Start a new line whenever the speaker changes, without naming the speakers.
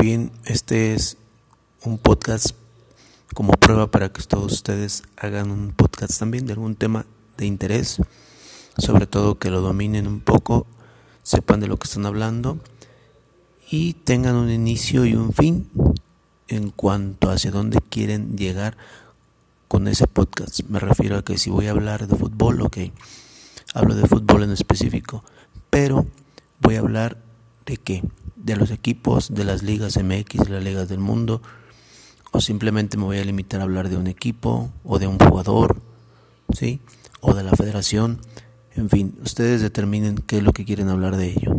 bien, este es un podcast como prueba para que todos ustedes hagan un podcast también de algún tema de interés, sobre todo que lo dominen un poco, sepan de lo que están hablando y tengan un inicio y un fin en cuanto hacia dónde quieren llegar con ese podcast. Me refiero a que si voy a hablar de fútbol, ok, hablo de fútbol en específico, pero voy a hablar de qué, de los equipos, de las ligas MX, de las ligas del mundo, o simplemente me voy a limitar a hablar de un equipo o de un jugador, ¿sí? O de la federación. En fin, ustedes determinen qué es lo que quieren hablar de ello.